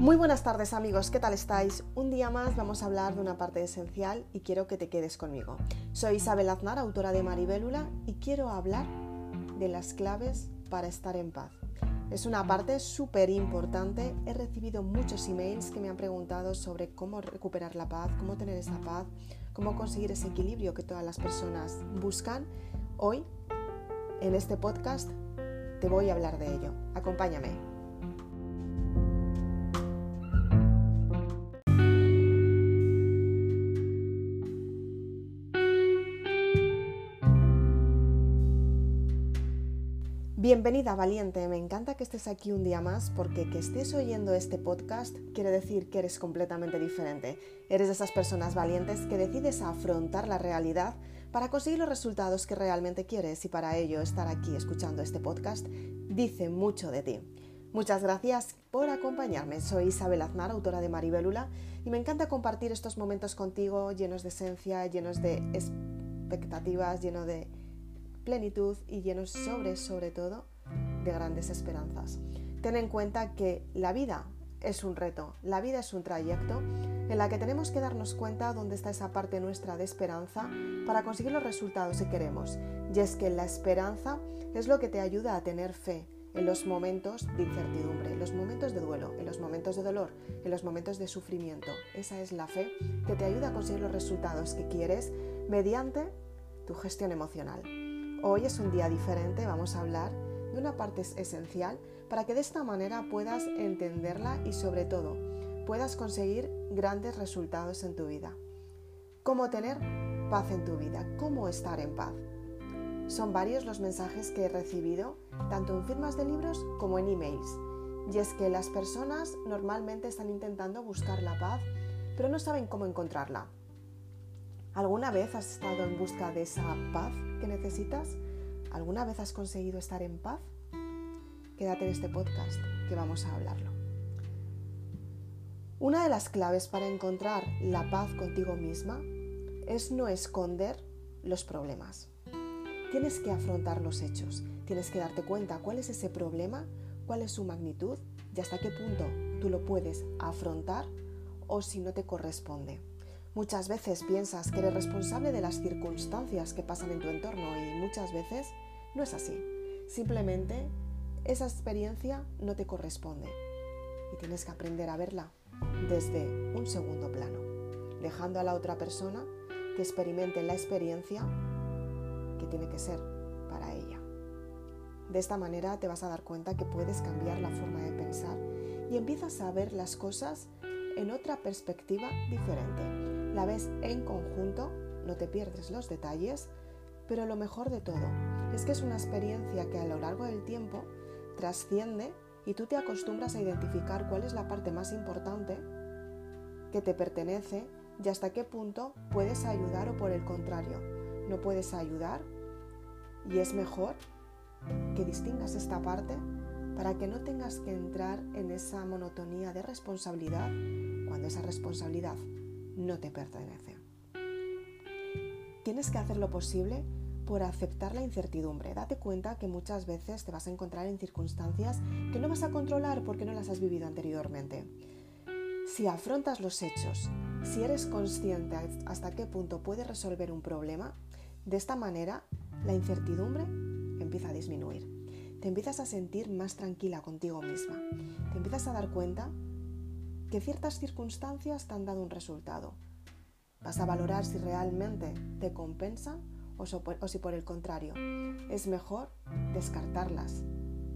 Muy buenas tardes amigos, ¿qué tal estáis? Un día más vamos a hablar de una parte esencial y quiero que te quedes conmigo. Soy Isabel Aznar, autora de Maribélula, y quiero hablar de las claves para estar en paz. Es una parte súper importante. He recibido muchos emails que me han preguntado sobre cómo recuperar la paz, cómo tener esa paz, cómo conseguir ese equilibrio que todas las personas buscan. Hoy, en este podcast, te voy a hablar de ello. Acompáñame. Bienvenida valiente, me encanta que estés aquí un día más porque que estés oyendo este podcast quiere decir que eres completamente diferente. Eres de esas personas valientes que decides afrontar la realidad para conseguir los resultados que realmente quieres y para ello estar aquí escuchando este podcast dice mucho de ti. Muchas gracias por acompañarme. Soy Isabel Aznar, autora de Maribélula, y me encanta compartir estos momentos contigo llenos de esencia, llenos de expectativas, llenos de plenitud y llenos sobre, sobre todo, de grandes esperanzas. Ten en cuenta que la vida es un reto, la vida es un trayecto en la que tenemos que darnos cuenta dónde está esa parte nuestra de esperanza para conseguir los resultados que queremos. Y es que la esperanza es lo que te ayuda a tener fe en los momentos de incertidumbre, en los momentos de duelo, en los momentos de dolor, en los momentos de sufrimiento. Esa es la fe que te ayuda a conseguir los resultados que quieres mediante tu gestión emocional. Hoy es un día diferente, vamos a hablar de una parte esencial para que de esta manera puedas entenderla y sobre todo puedas conseguir grandes resultados en tu vida. ¿Cómo tener paz en tu vida? ¿Cómo estar en paz? Son varios los mensajes que he recibido, tanto en firmas de libros como en emails. Y es que las personas normalmente están intentando buscar la paz, pero no saben cómo encontrarla. ¿Alguna vez has estado en busca de esa paz que necesitas? ¿Alguna vez has conseguido estar en paz? Quédate en este podcast que vamos a hablarlo. Una de las claves para encontrar la paz contigo misma es no esconder los problemas. Tienes que afrontar los hechos, tienes que darte cuenta cuál es ese problema, cuál es su magnitud y hasta qué punto tú lo puedes afrontar o si no te corresponde. Muchas veces piensas que eres responsable de las circunstancias que pasan en tu entorno y muchas veces no es así. Simplemente esa experiencia no te corresponde y tienes que aprender a verla desde un segundo plano, dejando a la otra persona que experimente la experiencia que tiene que ser para ella. De esta manera te vas a dar cuenta que puedes cambiar la forma de pensar y empiezas a ver las cosas en otra perspectiva diferente la ves en conjunto, no te pierdes los detalles, pero lo mejor de todo es que es una experiencia que a lo largo del tiempo trasciende y tú te acostumbras a identificar cuál es la parte más importante que te pertenece y hasta qué punto puedes ayudar o por el contrario, no puedes ayudar y es mejor que distingas esta parte para que no tengas que entrar en esa monotonía de responsabilidad cuando esa responsabilidad no te pertenece. Tienes que hacer lo posible por aceptar la incertidumbre. Date cuenta que muchas veces te vas a encontrar en circunstancias que no vas a controlar porque no las has vivido anteriormente. Si afrontas los hechos, si eres consciente hasta qué punto puedes resolver un problema, de esta manera la incertidumbre empieza a disminuir. Te empiezas a sentir más tranquila contigo misma. Te empiezas a dar cuenta que ciertas circunstancias te han dado un resultado. Vas a valorar si realmente te compensan o, si por el contrario es mejor descartarlas,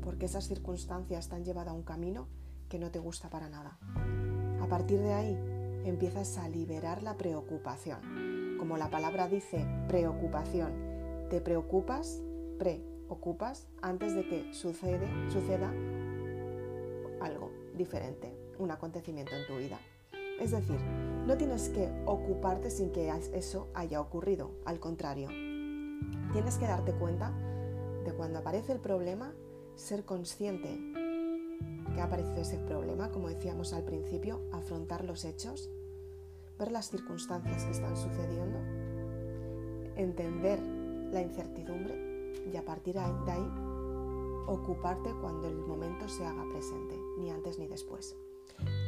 porque esas circunstancias te han llevado a un camino que no te gusta para nada. A partir de ahí empiezas a liberar la preocupación. Como la palabra dice, preocupación. Te preocupas, preocupas antes de que suceda algo diferente un acontecimiento en tu vida. Es decir, no tienes que ocuparte sin que eso haya ocurrido, al contrario. Tienes que darte cuenta de cuando aparece el problema, ser consciente que ha aparecido ese problema, como decíamos al principio, afrontar los hechos, ver las circunstancias que están sucediendo, entender la incertidumbre y a partir de ahí ocuparte cuando el momento se haga presente, ni antes ni después.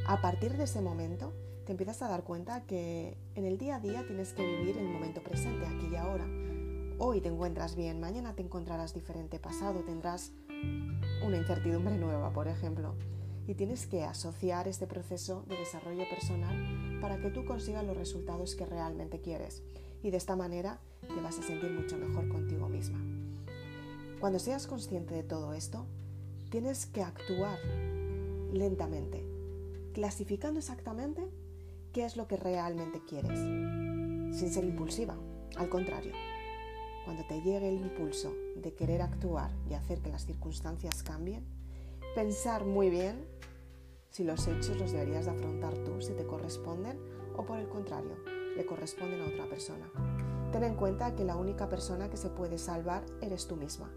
A partir de ese momento, te empiezas a dar cuenta que en el día a día tienes que vivir el momento presente, aquí y ahora. Hoy te encuentras bien, mañana te encontrarás diferente, pasado tendrás una incertidumbre nueva, por ejemplo. Y tienes que asociar este proceso de desarrollo personal para que tú consigas los resultados que realmente quieres. Y de esta manera te vas a sentir mucho mejor contigo misma. Cuando seas consciente de todo esto, tienes que actuar lentamente, clasificando exactamente qué es lo que realmente quieres, sin ser impulsiva. Al contrario, cuando te llegue el impulso de querer actuar y hacer que las circunstancias cambien, pensar muy bien si los hechos los deberías de afrontar tú, si te corresponden, o por el contrario, le corresponden a otra persona. Ten en cuenta que la única persona que se puede salvar eres tú misma.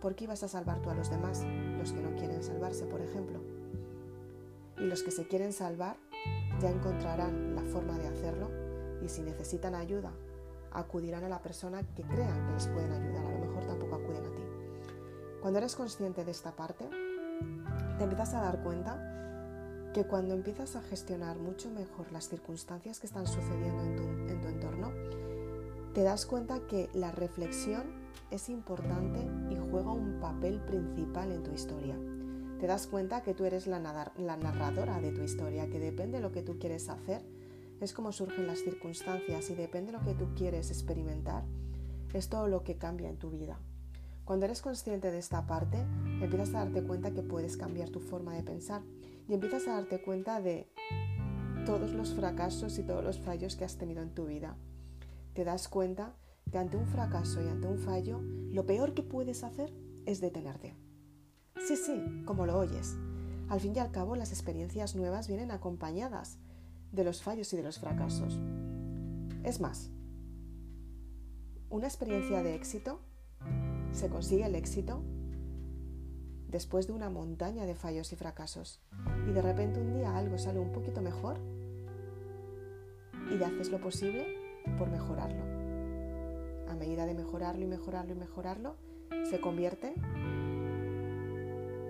¿Por qué ibas a salvar tú a los demás? Los que no quieren salvarse, por ejemplo. Y los que se quieren salvar ya encontrarán la forma de hacerlo y si necesitan ayuda, acudirán a la persona que crean que les pueden ayudar. A lo mejor tampoco acuden a ti. Cuando eres consciente de esta parte, te empiezas a dar cuenta que cuando empiezas a gestionar mucho mejor las circunstancias que están sucediendo en tu, en tu entorno, te das cuenta que la reflexión es importante y juega un papel principal en tu historia te das cuenta que tú eres la, narradora de tu historia, que depende de lo que tú quieres hacer, es como surgen las circunstancias y depende de lo que tú quieres experimentar, es todo lo que cambia en tu vida. Cuando eres consciente de esta parte, empiezas a darte cuenta que puedes cambiar tu forma de pensar y empiezas a darte cuenta de todos los fracasos y todos los fallos que has tenido en tu vida. Te das cuenta que ante un fracaso y ante un fallo, lo peor que puedes hacer es detenerte. Sí, sí, como lo oyes. Al fin y al cabo, las experiencias nuevas vienen acompañadas de los fallos y de los fracasos. Es más, una experiencia de éxito se consigue el éxito después de una montaña de fallos y fracasos. Y de repente un día algo sale un poquito mejor y haces lo posible por mejorarlo. A medida de mejorarlo y mejorarlo y mejorarlo, se convierte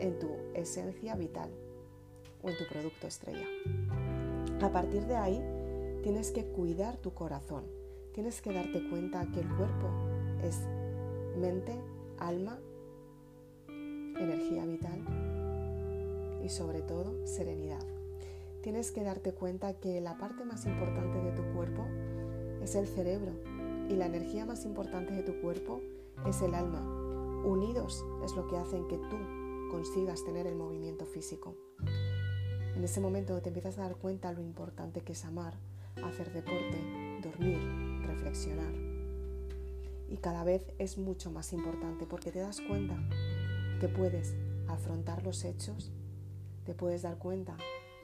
en tu esencia vital o en tu producto estrella. A partir de ahí, tienes que cuidar tu corazón. Tienes que darte cuenta que el cuerpo es mente, alma, energía vital y sobre todo serenidad. Tienes que darte cuenta que la parte más importante de tu cuerpo es el cerebro y la energía más importante de tu cuerpo es el alma. Unidos es lo que hacen que tú consigas tener el movimiento físico. En ese momento te empiezas a dar cuenta lo importante que es amar, hacer deporte, dormir, reflexionar. Y cada vez es mucho más importante porque te das cuenta que puedes afrontar los hechos, te puedes dar cuenta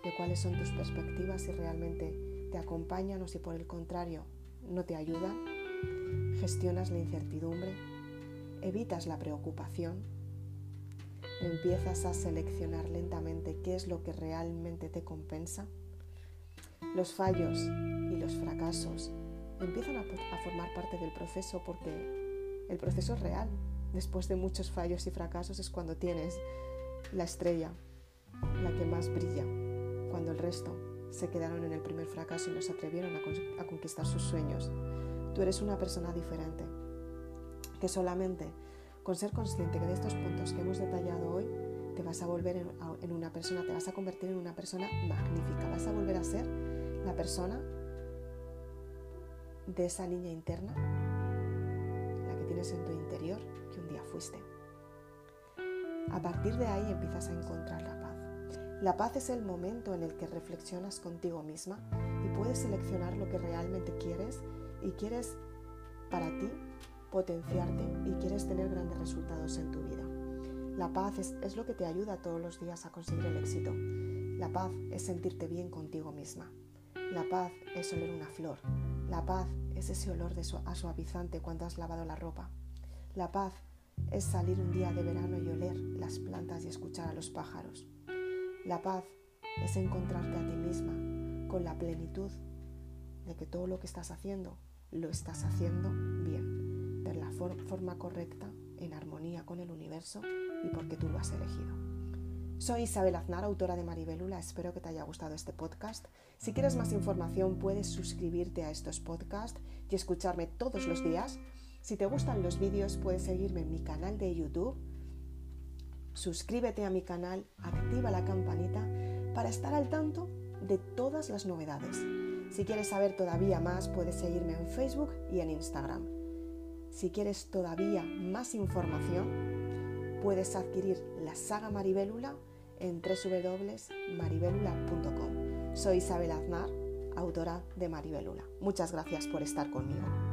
de cuáles son tus perspectivas si realmente te acompañan o si por el contrario no te ayudan, gestionas la incertidumbre, evitas la preocupación empiezas a seleccionar lentamente qué es lo que realmente te compensa, los fallos y los fracasos empiezan a, formar parte del proceso porque el proceso es real. Después de muchos fallos y fracasos es cuando tienes la estrella, la que más brilla, cuando el resto se quedaron en el primer fracaso y no se atrevieron a conquistar sus sueños. Tú eres una persona diferente, que solamente con ser consciente que de estos puntos que hemos detallado hoy, te vas a volver en, una persona, te vas a convertir en una persona magnífica, vas a volver a ser la persona de esa niña interna, la que tienes en tu interior, que un día fuiste. A partir de ahí empiezas a encontrar la paz. La paz es el momento en el que reflexionas contigo misma y puedes seleccionar lo que realmente quieres y quieres para ti potenciarte y quieres tener grandes resultados en tu vida. La paz es, lo que te ayuda todos los días a conseguir el éxito. La paz es sentirte bien contigo misma. La paz es oler una flor. La paz es ese olor de a suavizante cuando has lavado la ropa. La paz es salir un día de verano y oler las plantas y escuchar a los pájaros. La paz es encontrarte a ti misma con la plenitud de que todo lo que estás haciendo lo estás haciendo bien forma correcta, en armonía con el universo y porque tú lo has elegido. Soy Isabel Aznar, autora de Maribelula. Espero que te haya gustado este podcast. Si quieres más información, puedes suscribirte a estos podcasts y escucharme todos los días. Si te gustan los vídeos, puedes seguirme en mi canal de YouTube. Suscríbete a mi canal, activa la campanita para estar al tanto de todas las novedades. Si quieres saber todavía más, puedes seguirme en Facebook y en Instagram. Si quieres todavía más información, puedes adquirir la saga Maribélula en www.maribelula.com. Soy Isabel Aznar, autora de Maribelula. Muchas gracias por estar conmigo.